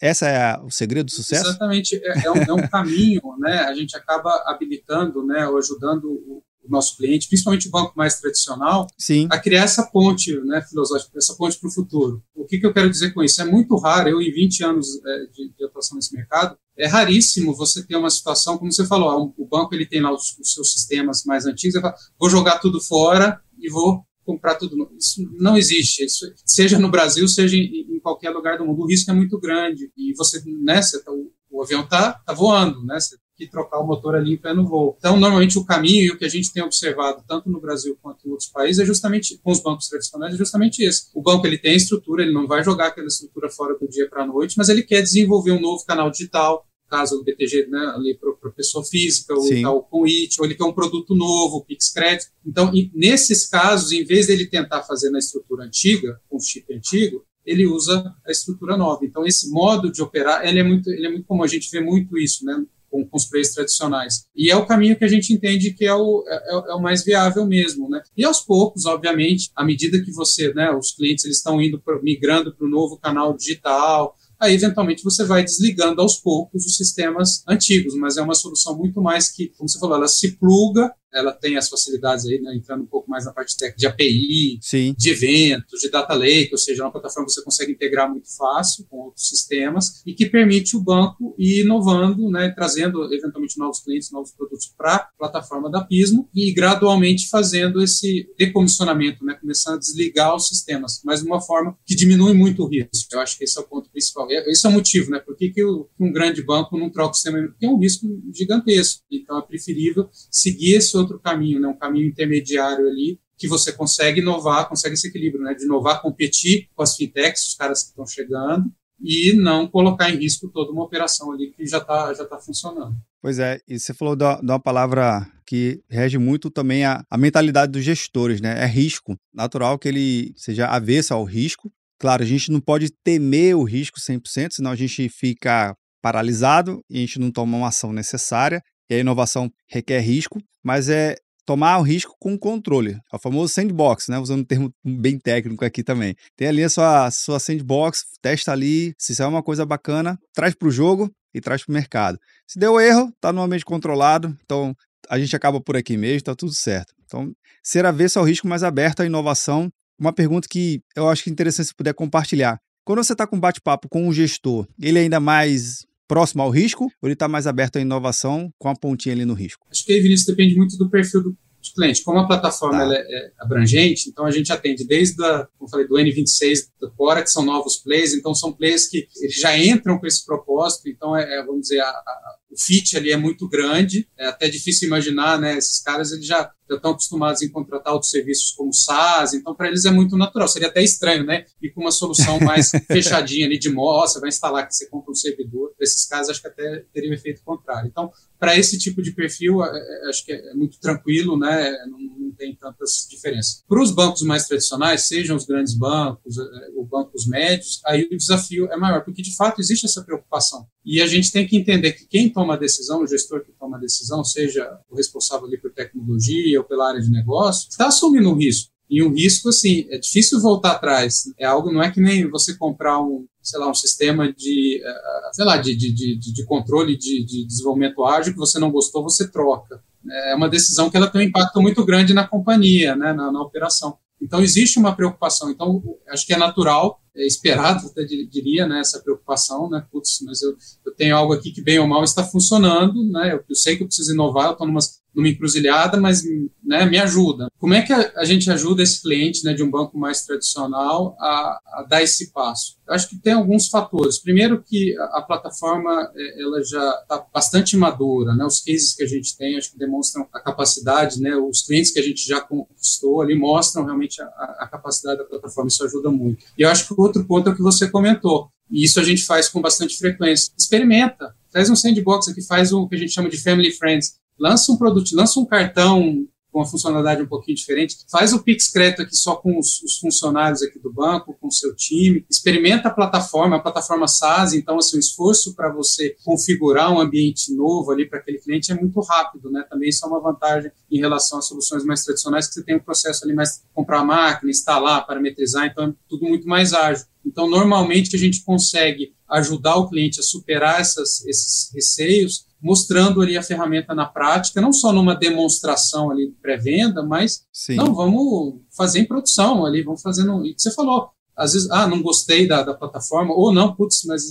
Essa é a, o segredo do sucesso? Exatamente, é, é, um, é um caminho, né? A gente acaba habilitando, né, ou ajudando o, o nosso cliente, principalmente o banco mais tradicional, Sim. a criar essa ponte né, filosófica, essa ponte para o futuro. O que, que, eu quero dizer com isso? É muito raro, eu em 20 anos é, de, de, atuação nesse mercado, é raríssimo você ter uma situação, como você falou, o banco ele tem lá os, os seus sistemas mais antigos, fala, vou jogar tudo fora e vou comprar tudo. Isso não existe, isso, seja no Brasil, seja em, em, qualquer lugar do mundo. O risco é muito grande e você, né, você tá, o, o avião está tá voando, né, você que trocar o motor ali em pé no voo. Então, normalmente, o caminho e o que a gente tem observado, tanto no Brasil quanto em outros países, é justamente, com os bancos tradicionais, é justamente esse. O banco, ele tem estrutura, ele não vai jogar aquela estrutura fora do dia para a noite, mas ele quer desenvolver um novo canal digital, caso do BTG, né, ali para pessoa física, ou tal com IT, ou ele quer um produto novo, Pix Crédito. Então, nesses casos, em vez dele tentar fazer na estrutura antiga, com o chip antigo, ele usa a estrutura nova. Então, esse modo de operar, ele é muito, ele é muito comum, a gente vê muito isso, né? Com, com, os players tradicionais. E é o caminho que a gente entende que é o, é, é o mais viável mesmo, né? E aos poucos, obviamente, à medida que você, né, os clientes eles estão indo pra, migrando para o novo canal digital, aí eventualmente você vai desligando aos poucos os sistemas antigos, mas é uma solução muito mais que, como você falou, ela se pluga ela tem as facilidades aí, né, entrando um pouco mais na parte técnica de API, Sim. de eventos, de data lake, ou seja, é uma plataforma que você consegue integrar muito fácil com outros sistemas e que permite o banco ir inovando, né, trazendo eventualmente novos clientes, novos produtos para a plataforma da Pismo e gradualmente fazendo esse decomissionamento, né, começando a desligar os sistemas, mas de uma forma que diminui muito o risco. Eu acho que esse é o ponto principal. Esse é o motivo, né? Por que, que um grande banco não troca o sistema? Porque é um risco gigantesco. Então é preferível seguir esse outro caminho, né? Um caminho intermediário ali que você consegue inovar, consegue esse equilíbrio, né? De inovar, competir com as fintechs, os caras que estão chegando, e não colocar em risco toda uma operação ali que já está já tá funcionando. Pois é, e você falou de uma palavra que rege muito também a, a mentalidade dos gestores, né? É risco. Natural que ele seja avesso ao risco. Claro, a gente não pode temer o risco 100%, senão a gente fica paralisado e a gente não toma uma ação necessária. E a inovação requer risco, mas é tomar o risco com controle. É o famoso sandbox, né? Usando um termo bem técnico aqui também. Tem ali a sua, sua sandbox, testa ali, se é uma coisa bacana, traz para o jogo e traz para o mercado. Se deu erro, está no ambiente controlado, então a gente acaba por aqui mesmo, está tudo certo. Então, ser avesso ao risco, mais aberto à inovação. Uma pergunta que eu acho que é interessante se puder compartilhar. Quando você está com bate-papo com um gestor, ele é ainda mais próximo ao risco ou ele está mais aberto à inovação com a pontinha ali no risco? Acho que aí, Vinícius, depende muito do perfil do cliente. Como a plataforma tá. é, é, abrangente, então a gente atende desde, a, como falei, do N26 do Cora, que são novos players, então são players que eles já entram com esse propósito, então é, é vamos dizer, a, a, o fit ali é muito grande, é até difícil imaginar, né, esses caras eles já estão acostumados em contratar outros serviços como SaaS, então para eles é muito natural. Seria até estranho, né? E com uma solução mais fechadinha ali de você vai instalar que você compra um servidor. Para esses casos, acho que até teria um efeito contrário. Então, para esse tipo de perfil, é, é, acho que é muito tranquilo, né? Não, não tem tantas diferenças. Para os bancos mais tradicionais, sejam os grandes bancos, é, ou bancos médios, aí o desafio é maior, porque de fato existe essa preocupação. E a gente tem que entender que quem toma a decisão, o gestor que toma a decisão, seja o responsável ali por tecnologia ou pela área de negócio, está assumindo um risco. E um risco, assim, é difícil voltar atrás. É algo, não é que nem você comprar um, sei lá, um sistema de, eh, sei lá, de, de, de, de controle de, de desenvolvimento ágil que você não gostou, você troca. É uma decisão que ela tem um impacto muito grande na companhia, né, na, na operação. Então, existe uma preocupação. Então, acho que é natural, é esperado, até diria, né, essa preocupação, né, putz, mas eu, eu tenho algo aqui que bem ou mal está funcionando, né, eu, eu sei que eu preciso inovar, eu estou numa numa encruzilhada, mas né, me ajuda. Como é que a, gente ajuda esse cliente né, de um banco mais tradicional a, a dar esse passo? Eu acho que tem alguns fatores. Primeiro que a, a plataforma é, ela já está bastante madura, né? Os cases que a gente tem acho que demonstram a capacidade, né? Os clientes que a gente já conquistou ali mostram realmente a, a capacidade da plataforma. Isso ajuda muito. E eu acho que o outro ponto é o que você comentou. E isso a gente faz com bastante frequência. Experimenta. Traz um sandbox aqui, faz o que a gente chama de family friends lança um produto, lança um cartão com uma funcionalidade um pouquinho diferente, faz o Pix Crédito aqui só com os, os, funcionários aqui do banco, com o seu time, experimenta a plataforma, a plataforma SaaS, então assim, o esforço para você configurar um ambiente novo ali para aquele cliente é muito rápido, né? Também isso é uma vantagem em relação às soluções mais tradicionais, que você tem um processo ali mais comprar a máquina, instalar, parametrizar, então é tudo muito mais ágil. Então, normalmente a gente consegue ajudar o cliente a superar essas, esses receios mostrando ali a ferramenta na prática, não só numa demonstração ali de pré-venda, mas Sim. não, vamos fazer em produção ali, vamos fazendo. E você falou, às vezes, ah, não gostei da, da plataforma, ou não, putz, mas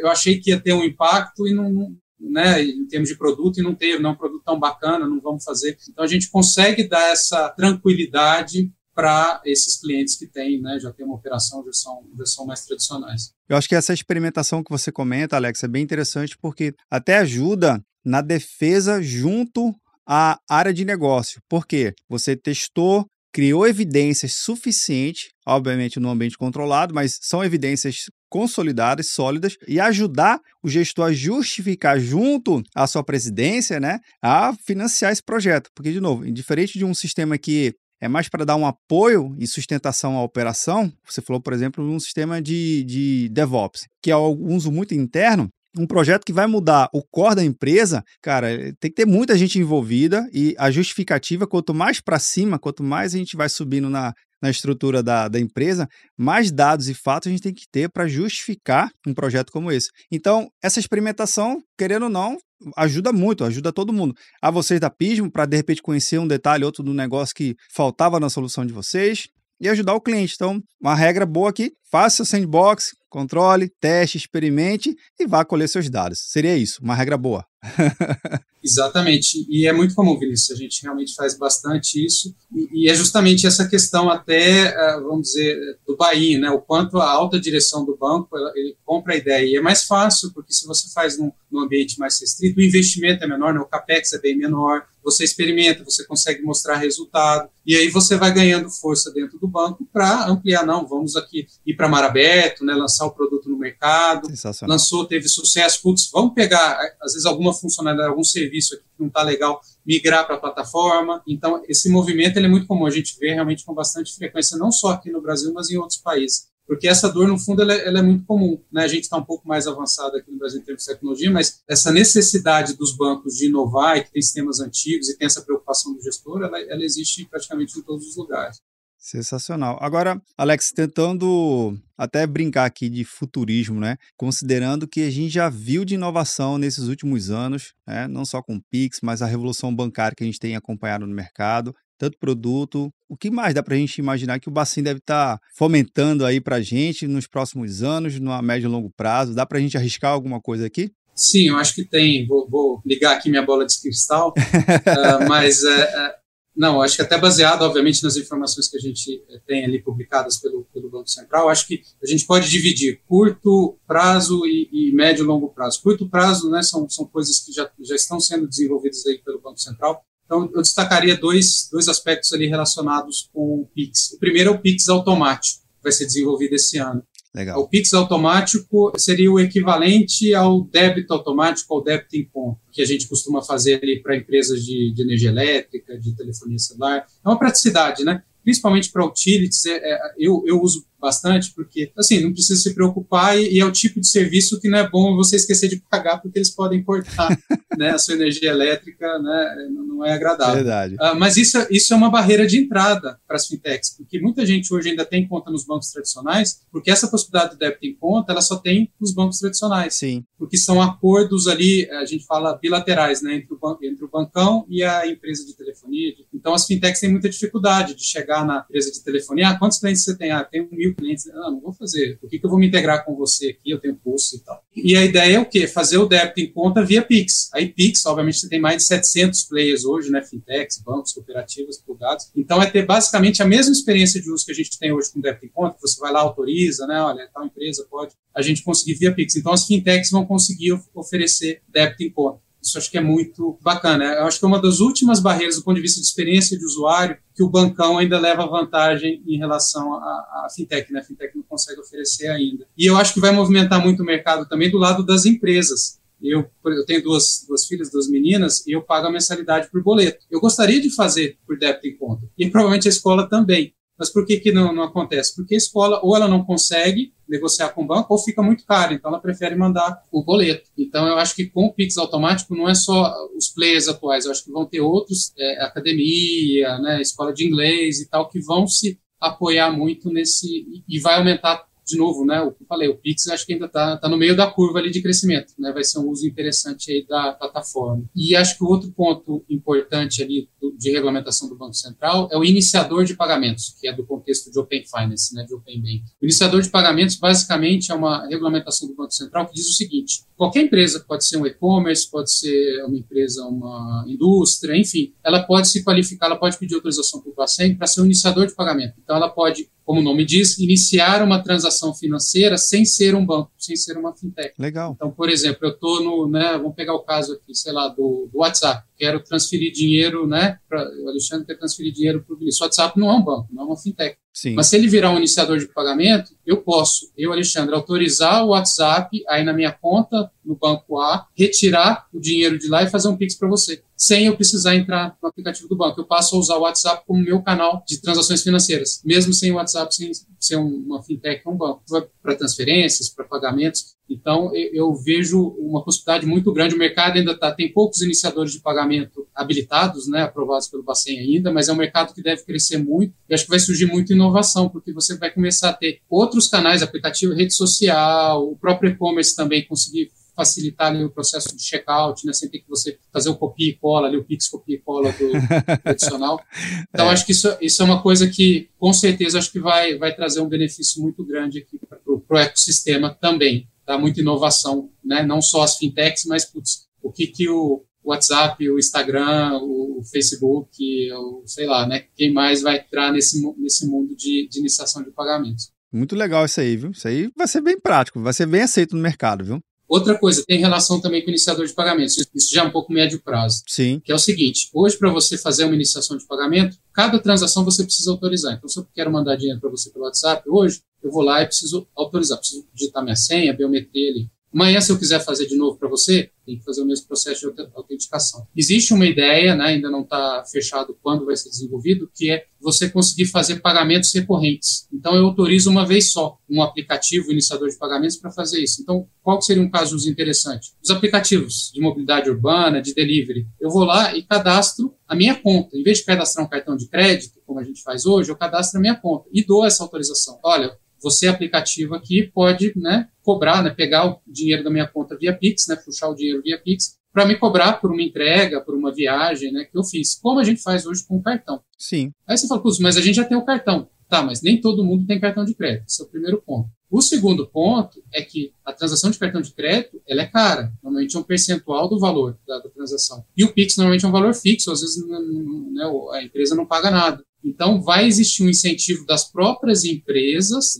eu achei que ia ter um impacto e não, não né, em termos de produto e não teve, não é um produto tão bacana, não vamos fazer. Então a gente consegue dar essa tranquilidade para esses clientes que têm, né, já tem uma operação, já são, já são mais tradicionais. Eu acho que essa experimentação que você comenta, Alex, é bem interessante porque até ajuda na defesa junto à área de negócio. Porque você testou, criou evidências suficientes, obviamente no ambiente controlado, mas são evidências consolidadas, sólidas, e ajudar o gestor a justificar junto à sua presidência, né, a financiar esse projeto. Porque, de novo, diferente de um sistema que é mais para dar um apoio e sustentação à operação. Você falou, por exemplo, um sistema de, de DevOps, que é um uso muito interno. Um projeto que vai mudar o core da empresa, cara, tem que ter muita gente envolvida e a justificativa, quanto mais para cima, quanto mais a gente vai subindo na, na estrutura da, da empresa, mais dados e fatos a gente tem que ter para justificar um projeto como esse. Então, essa experimentação, querendo ou não, ajuda muito, ajuda todo mundo. A vocês da Pismo, para de repente conhecer um detalhe, outro do negócio que faltava na solução de vocês e ajudar o cliente. Então, uma regra boa aqui, faça o sandbox, controle, teste, experimente e vá colher seus dados. Seria isso, uma regra boa. Exatamente, e é muito comum, Vinícius, a gente realmente faz bastante isso, e, é justamente essa questão até, eh, vamos dizer, do buy né, o quanto a alta direção do banco, ele compra a ideia, e é mais fácil, porque se você faz num, num ambiente mais restrito, o investimento é menor, né, o capex é bem menor, você experimenta, você consegue mostrar resultado, e aí você vai ganhando força dentro do banco para ampliar, não, vamos aqui ir para mar aberto, né, lançar o produto no mercado, lançou, teve sucesso, putz, vamos pegar, às vezes, alguma funcionalidade, algum serviço aqui que não está legal, migrar para a plataforma, então esse movimento ele é muito comum, a gente vê realmente com bastante frequência, não só aqui no Brasil, mas em outros países porque essa dor, no fundo, ela é, ela é muito comum. Né? A gente está um pouco mais avançado aqui no Brasil em termos de tecnologia, mas essa necessidade dos bancos de inovar e que tem sistemas antigos e tem essa preocupação do gestor, ela, ela existe praticamente em todos os lugares. Sensacional. Agora, Alex, tentando até brincar aqui de futurismo, né? Considerando que a gente já viu de inovação nesses últimos anos, né? não só com o Pix, mas a revolução bancária que a gente tem acompanhado no mercado tanto produto. O que mais dá para a gente imaginar que o Bacin deve estar tá fomentando aí para a gente nos próximos anos, no médio e longo prazo? Dá para a gente arriscar alguma coisa aqui? Sim, eu acho que tem. Vou, vou ligar aqui minha bola de cristal, uh, mas uh, não, acho que até baseado, obviamente, nas informações que a gente tem ali publicadas pelo, pelo Banco Central, acho que a gente pode dividir curto prazo e, e médio e longo prazo. Curto prazo, né, são, são coisas que já, já estão sendo desenvolvidas aí pelo Banco Central. Então, eu destacaria dois, dois aspectos ali relacionados com o Pix. O primeiro é o Pix automático, que vai ser desenvolvido esse ano. Legal. O Pix automático seria o equivalente ao débito automático, ao débito em conta, que a gente costuma fazer ali para empresas de, de energia elétrica, de telefonia celular. É uma praticidade, né? Principalmente para utilities, é, é, eu, eu uso bastante, porque, assim, não precisa se preocupar e, e, é o tipo de serviço que não é bom você esquecer de pagar, porque eles podem cortar né, a sua energia elétrica, né, não é agradável. Verdade. Uh, mas isso, isso é uma barreira de entrada para as fintechs, porque muita gente hoje ainda tem conta nos bancos tradicionais, porque essa possibilidade de débito em conta, ela só tem nos bancos tradicionais. Sim. Porque são acordos ali, a gente fala bilaterais, né, entre o, entre o bancão e a empresa de telefonia. Então, as fintechs têm muita dificuldade de chegar na empresa de telefonia. Ah, quantos clientes você tem? Ah, tem mil clientes, ah, não vou fazer, por que, que eu vou me integrar com você aqui, eu tenho custo e tal. E a ideia é o quê? Fazer o débito em conta via Pix. Aí Pix, obviamente, você tem mais de 700 players hoje, né, fintechs, bancos, cooperativas, plugados. Então é ter basicamente a mesma experiência de uso que a gente tem hoje com débito em conta, que você vai lá, autoriza, né, olha, tal empresa pode, a gente conseguir via Pix. Então as fintechs vão conseguir oferecer débito em conta. Isso acho que é muito bacana. Eu acho que é uma das últimas barreiras do ponto de vista de experiência de usuário que o bancão ainda leva vantagem em relação à, fintech, né? A fintech não consegue oferecer ainda. E eu acho que vai movimentar muito o mercado também do lado das empresas. Eu, eu tenho duas, duas filhas, duas meninas, e eu pago a mensalidade por boleto. Eu gostaria de fazer por débito em conta. E provavelmente a escola também. Mas por que, que não, não acontece? Porque a escola ou ela não consegue negociar com o banco ou fica muito caro, então ela prefere mandar o boleto. Então eu acho que com o Pix automático não é só os players atuais, eu acho que vão ter outros, é, academia, né, escola de inglês e tal, que vão se apoiar muito nesse e vai aumentar de novo, né, o que eu falei, o Pix acho que ainda está tá no meio da curva ali de crescimento, né, vai ser um uso interessante aí da plataforma. E acho que o outro ponto importante ali do, de regulamentação do Banco Central é o iniciador de pagamentos, que é do contexto de Open Finance, né, de Open Bank. O iniciador de pagamentos basicamente é uma regulamentação do Banco Central que diz o seguinte, qualquer empresa, pode ser um e-commerce, pode ser uma empresa, uma indústria, enfim, ela pode se qualificar, ela pode pedir autorização para o Bacen para ser um iniciador de pagamento. Então ela pode como o nome diz, iniciar uma transação financeira sem ser um banco, sem ser uma fintech. Legal. Então, por exemplo, eu estou no, né, vamos pegar o caso aqui, sei lá, do, do WhatsApp. Quero transferir dinheiro, né, pra, o Alexandre quer transferir dinheiro para o Vinícius. O WhatsApp não é um banco, não é uma fintech. Sim. Mas se ele virar um iniciador de pagamento, eu posso, eu, Alexandre, autorizar o WhatsApp aí na minha conta no banco A, retirar o dinheiro de lá e fazer um Pix para você, sem eu precisar entrar no aplicativo do banco. Eu passo a usar o WhatsApp como meu canal de transações financeiras, mesmo sem o WhatsApp sem ser uma fintech ou um banco. Para transferências, para pagamentos. Então, eu vejo uma possibilidade muito grande. O mercado ainda tá, tem poucos iniciadores de pagamento habilitados, né, aprovados pelo Bacen ainda, mas é um mercado que deve crescer muito e acho que vai surgir muita inovação, porque você vai começar a ter outros canais, aplicativo, rede social, o próprio e-commerce também conseguir facilitar ali o processo de checkout, né, sem ter que você fazer o copia e cola, ali, o Pix copia e cola do tradicional. Então, é. acho que isso, isso é uma coisa que, com certeza, acho que vai, vai trazer um benefício muito grande aqui para o ecossistema também. Dá muita inovação, né, não só as fintechs, mas putz, o que, que o WhatsApp, o Instagram, o Facebook, o, sei lá, né, quem mais vai entrar nesse, nesse mundo de, de iniciação de pagamentos. Muito legal isso aí, viu? Isso aí vai ser bem prático, vai ser bem aceito no mercado, viu? Outra coisa, tem relação também com o iniciador de pagamentos. Isso já é um pouco médio prazo. Sim. Que é o seguinte: hoje, para você fazer uma iniciação de pagamento, cada transação você precisa autorizar. Então, se eu quero mandar dinheiro para você pelo WhatsApp hoje, eu vou lá e preciso autorizar. Preciso digitar minha senha, biometria ali. Amanhã, se eu quiser fazer de novo para você, tem que fazer o mesmo processo de autenticação. Existe uma ideia, né, ainda não está fechado quando vai ser desenvolvido, que é você conseguir fazer pagamentos recorrentes. Então, eu autorizo uma vez só um aplicativo, iniciador de pagamentos, para fazer isso. Então, qual seria um caso interessante? Os aplicativos de mobilidade urbana, de delivery. Eu vou lá e cadastro a minha conta. Em vez de cadastrar um cartão de crédito, como a gente faz hoje, eu cadastro a minha conta e dou essa autorização. Olha, você aplicativo aqui pode né, cobrar, né, pegar o dinheiro da minha conta via Pix, né, puxar o dinheiro via Pix, para me cobrar por uma entrega, por uma viagem né, que eu fiz, como a gente faz hoje com o cartão. Sim. Aí você fala, mas a gente já tem o cartão. Tá, mas nem todo mundo tem cartão de crédito. Esse é o primeiro ponto. O segundo ponto é que a transação de cartão de crédito ela é cara. Normalmente é um percentual do valor da, da transação. E o Pix normalmente é um valor fixo. Às vezes né, a empresa não paga nada. Então, vai existir um incentivo das próprias empresas,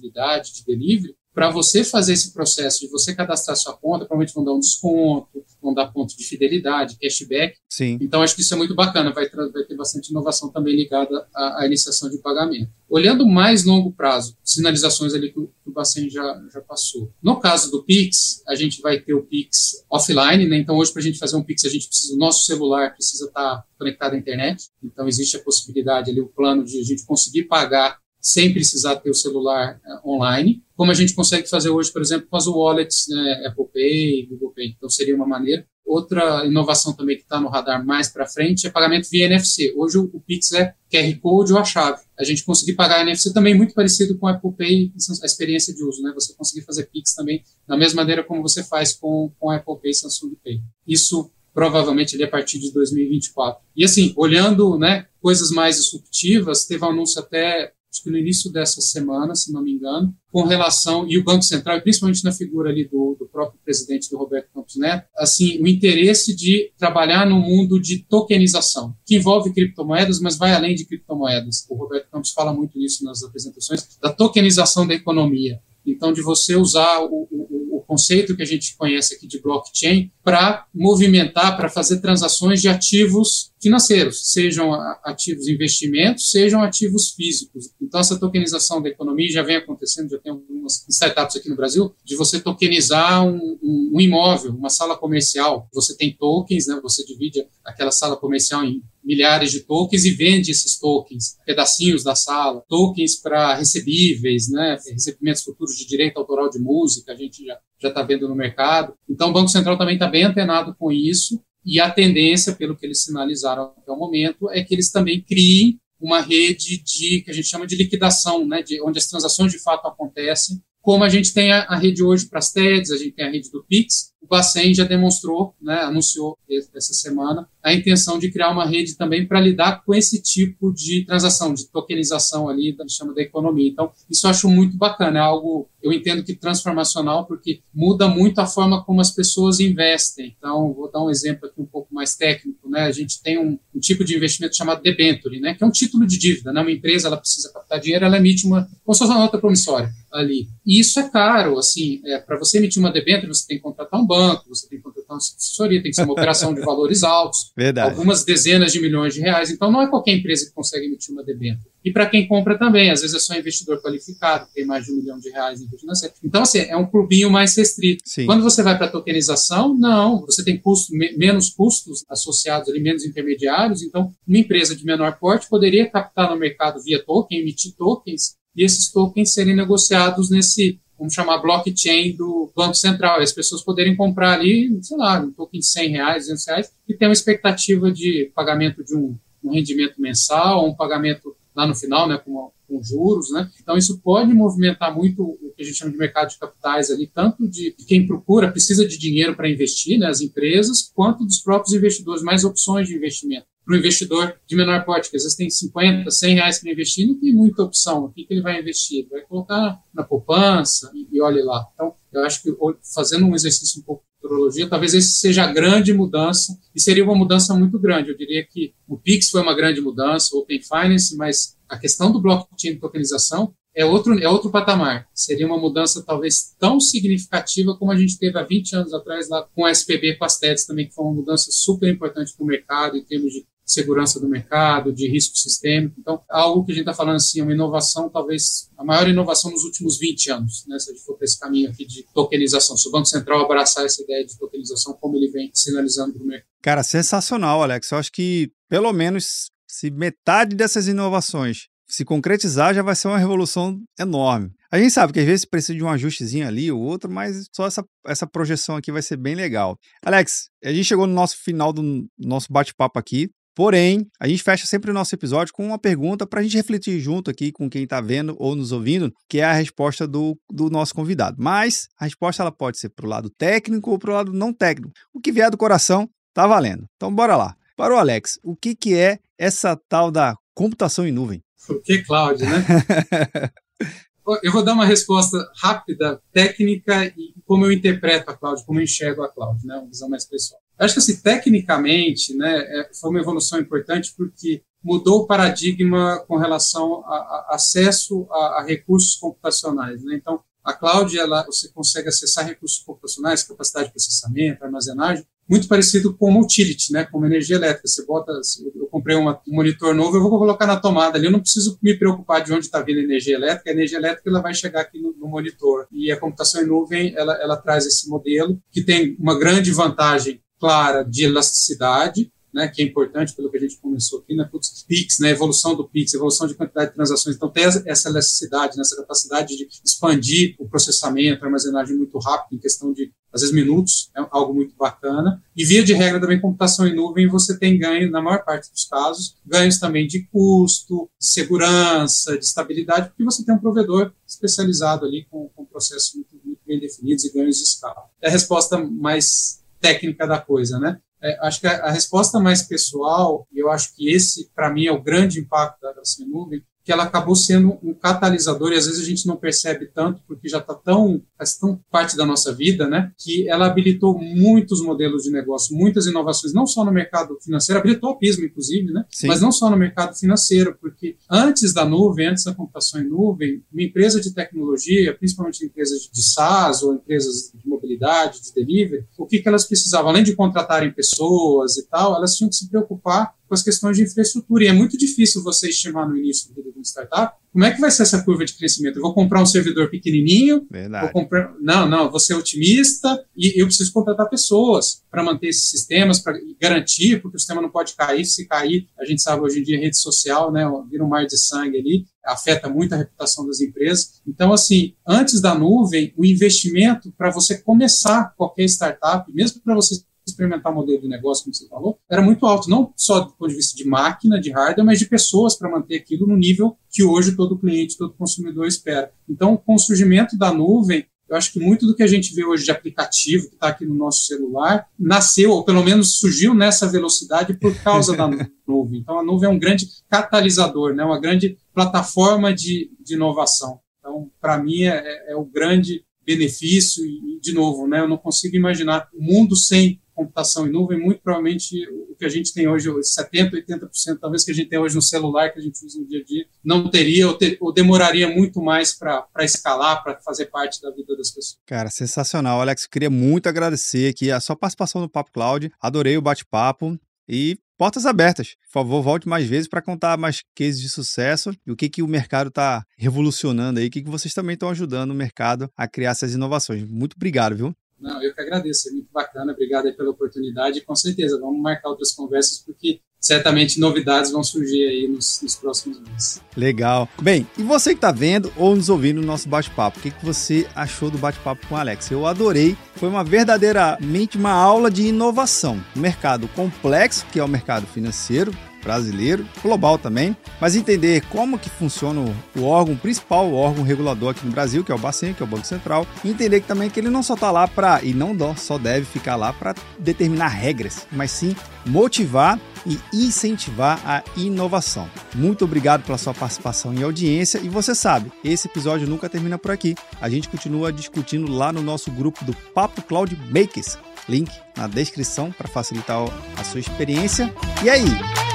de delivery, para você fazer esse processo de você cadastrar sua conta, provavelmente vão dar um desconto, vão dar ponto de fidelidade, cashback. Sim. Então, acho que isso é muito bacana, vai, vai ter bastante inovação também ligada à, à, iniciação de pagamento. Olhando mais longo prazo, sinalizações ali que o, que o Bacen já, já passou. No caso do Pix, a gente vai ter o Pix offline, né? Então, hoje, para a gente fazer um Pix, a gente precisa, o nosso celular precisa estar tá conectado à internet. Então, existe a possibilidade ali, o plano de a gente conseguir pagar sem precisar ter o celular uh, online, como a gente consegue fazer hoje, por exemplo, com as wallets, né, Apple Pay, Google Pay. Então, seria uma maneira. Outra inovação também que está no radar mais para frente é pagamento via NFC. Hoje o, Pix é QR Code ou a chave. A gente conseguir pagar NFC também muito parecido com Apple Pay, a experiência de uso, né? Você conseguir fazer Pix também da mesma maneira como você faz com, com Apple Pay e Samsung Pay. Isso provavelmente ali a partir de 2024. E assim, olhando, né, coisas mais disruptivas, teve um anúncio até acho que no início dessa semana, se não me engano, com relação, e o Banco Central, principalmente na figura ali do, do próprio presidente, do Roberto Campos Neto, assim, o interesse de trabalhar no mundo de tokenização, que envolve criptomoedas, mas vai além de criptomoedas. O Roberto Campos fala muito nisso nas apresentações, da tokenização da economia. Então, de você usar o, o, o conceito que a gente conhece aqui de blockchain para movimentar, para fazer transações de ativos financeiros, sejam ativos investimentos, sejam ativos físicos. Então, essa tokenização da economia já vem acontecendo, já tem algumas startups aqui no Brasil, de você tokenizar um, um, um imóvel, uma sala comercial. Você tem tokens, né, você divide aquela sala comercial em milhares de tokens e vende esses tokens, pedacinhos da sala, tokens para recebíveis, né, recebimentos futuros de direito autoral de música, a gente já já está vendo no mercado. Então, o Banco Central também está bem antenado com isso e a tendência, pelo que eles sinalizaram até o momento, é que eles também criem uma rede de que a gente chama de liquidação, né, de onde as transações de fato acontecem, como a gente tem a, a rede hoje para as TEDs, a gente tem a rede do Pix, o Bacen já demonstrou, né, anunciou essa semana, a intenção de criar uma rede também para lidar com esse tipo de transação, de tokenização ali, que chama da economia. Então, isso eu acho muito bacana, é algo, eu entendo que transformacional, porque muda muito a forma como as pessoas investem. Então, vou dar um exemplo aqui um pouco mais técnico, né? A gente tem um, um tipo de investimento chamado debenture, né? Que é um título de dívida, né? Uma empresa, ela precisa captar dinheiro, ela emite uma, como se fosse uma nota promissória ali. E isso é caro, assim, é, para você emitir uma debenture, você tem que contratar um banco, você tem que contratar uma assessoria, tem que ser uma operação de valores altos, Verdade. algumas dezenas de milhões de reais. Então, não é qualquer empresa que consegue emitir uma debênture. E para quem compra também, às vezes é só investidor qualificado, que tem mais de um milhão de reais em financeiro. Então, assim, é um clubinho mais restrito. Sim. Quando você vai para a tokenização, não, você tem custo, me, menos custos associados ali, menos intermediários. Então, uma empresa de menor porte poderia captar no mercado via token, emitir tokens, e esses tokens serem negociados nesse vamos chamar blockchain do Banco Central, e as pessoas poderem comprar ali, sei lá, um token de 100 reais, 200 reais, e ter uma expectativa de pagamento de um, um rendimento mensal, um pagamento lá no final, né, com, com, juros, né? Então isso pode movimentar muito o que a gente chama de mercado de capitais ali, tanto de quem procura, precisa de dinheiro para investir, né, as empresas, quanto dos próprios investidores, mais opções de investimento para o investidor de menor porte, que às vezes tem 50, 100 reais para investir, não tem muita opção. O que, que ele vai investir? Vai colocar na poupança e, e olhe lá. Então, eu acho que fazendo um exercício um pouco de futurologia, talvez esse seja a grande mudança, e seria uma mudança muito grande. Eu diria que o Pix foi uma grande mudança, o Open Finance, mas a questão do blockchain de tokenização é outro, é outro patamar. Seria uma mudança talvez tão significativa como a gente teve há 20 anos atrás lá com a SPB TEDs também, que foi uma mudança super importante para o mercado em termos de segurança do mercado, de risco sistêmico. Então, algo que a gente está falando assim, uma inovação, talvez a maior inovação nos últimos 20 anos, né, se a gente for para esse caminho aqui de tokenização. Se o Banco Central abraçar essa ideia de tokenização, como ele vem sinalizando para o mercado. Cara, sensacional, Alex. Eu acho que, pelo menos, se metade dessas inovações se concretizar, já vai ser uma revolução enorme. A gente sabe que às vezes precisa de um ajustezinho ali ou outro, mas só essa, essa projeção aqui vai ser bem legal. Alex, a gente chegou no nosso final do nosso bate-papo aqui. Porém, a gente fecha sempre o nosso episódio com uma pergunta para a gente refletir junto aqui com quem está vendo ou nos ouvindo, que é a resposta do, do nosso convidado. Mas a resposta ela pode ser para o lado técnico ou para o lado não técnico. O que vier do coração tá valendo. Então bora lá. Para o Alex, o que, que é essa tal da computação em nuvem? O que, Cláudio, né? eu vou dar uma resposta rápida, técnica e como eu interpreto a cloud, como eu enxergo a cloud, né, uma visão mais pessoal. Acho que assim, tecnicamente, né, é, foi uma evolução importante porque mudou o paradigma com relação a, a acesso a, a, recursos computacionais, né? Então, a cloud, ela, você consegue acessar recursos computacionais, capacidade de processamento, armazenagem, muito parecido com utility, né, como energia elétrica. Você bota, eu comprei uma, um monitor novo, eu vou colocar na tomada ali, eu não preciso me preocupar de onde está vindo a energia elétrica, a energia elétrica ela vai chegar aqui no, no, monitor. E a computação em nuvem, ela, ela traz esse modelo que tem uma grande vantagem clara de elasticidade, né, que é importante pelo que a gente começou aqui, né, putz, PIX, né, evolução do PIX, evolução de quantidade de transações, então tem essa elasticidade, né, essa capacidade de expandir o processamento, a armazenagem muito rápido, em questão de, às vezes, minutos, é algo muito bacana, e via de regra também computação em nuvem, você tem ganho, na maior parte dos casos, ganhos também de custo, de segurança, de estabilidade, porque você tem um provedor especializado ali com, com processos muito, muito bem definidos e ganhos de escala. É a resposta mais técnica da coisa, né? É, acho que a, a, resposta mais pessoal, e eu acho que esse, para mim, é o grande impacto da, da nuvem, que ela acabou sendo um catalisador, e às vezes a gente não percebe tanto, porque já está tão, faz tão parte da nossa vida, né, que ela habilitou muitos modelos de negócio, muitas inovações, não só no mercado financeiro, habilitou a PISM, inclusive, né, Sim. mas não só no mercado financeiro, porque antes da nuvem, antes da computação em nuvem, uma empresa de tecnologia, principalmente empresas de SaaS ou empresas de mobilidade, de delivery, o que, que elas precisavam? Além de contratarem pessoas e tal, elas tinham que se preocupar com as questões de infraestrutura. E é muito difícil você estimar no início de uma startup como é que vai ser essa curva de crescimento. Eu vou comprar um servidor pequenininho, Verdade. vou comprar... não, não, vou ser otimista e eu preciso contratar pessoas para manter esses sistemas, para garantir, porque o sistema não pode cair. Se cair, a gente sabe hoje em dia, rede social, né, vira um mar de sangue ali, afeta muito a reputação das empresas. Então, assim, antes da nuvem, o investimento para você começar qualquer startup, mesmo para você experimentar modelo de negócio, como você falou, era muito alto, não só do ponto de vista de máquina, de hardware, mas de pessoas para manter aquilo no nível que hoje todo cliente, todo consumidor espera. Então, com o surgimento da nuvem, eu acho que muito do que a gente vê hoje de aplicativo que está aqui no nosso celular nasceu, ou pelo menos surgiu nessa velocidade por causa da nuvem. Então, a nuvem é um grande catalisador, né? uma grande plataforma de, de inovação. Então, para mim, é, é, é o grande benefício e, de novo, né, eu não consigo imaginar o um mundo sem computação em nuvem, muito provavelmente o que a gente tem hoje, 70%, 80%, talvez que a gente tem hoje no celular, que a gente usa no dia a dia, não teria ou, ter, ou demoraria muito mais para escalar, para fazer parte da vida das pessoas. Cara, sensacional. Alex, queria muito agradecer aqui a sua participação no Papo Cloud. Adorei o bate-papo e portas abertas. Por favor, volte mais vezes para contar mais cases de sucesso e o que, que o mercado está revolucionando aí, o que, que vocês também estão ajudando o mercado a criar essas inovações. Muito obrigado, viu? Não, eu que agradeço, é muito bacana, obrigado aí pela oportunidade e com certeza vamos marcar outras conversas porque certamente novidades vão surgir aí nos, nos próximos meses. Legal. Bem, e você que está vendo ou nos ouvindo no nosso bate-papo, o que, que você achou do bate-papo com o Alex? Eu adorei. Foi uma verdadeiramente uma aula de inovação. Um mercado complexo, que é o mercado financeiro, brasileiro, global também, mas entender como que funciona o órgão principal, o órgão regulador aqui no Brasil, que é o Bacen, que é o Banco Central, e entender que também que ele não só está lá para e não só deve ficar lá para determinar regras, mas sim motivar e incentivar a inovação. Muito obrigado pela sua participação e audiência. E você sabe, esse episódio nunca termina por aqui. A gente continua discutindo lá no nosso grupo do Papo Cloud Makers. Link na descrição para facilitar a sua experiência. E aí,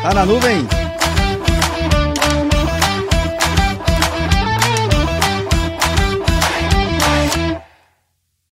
tá na nuvem?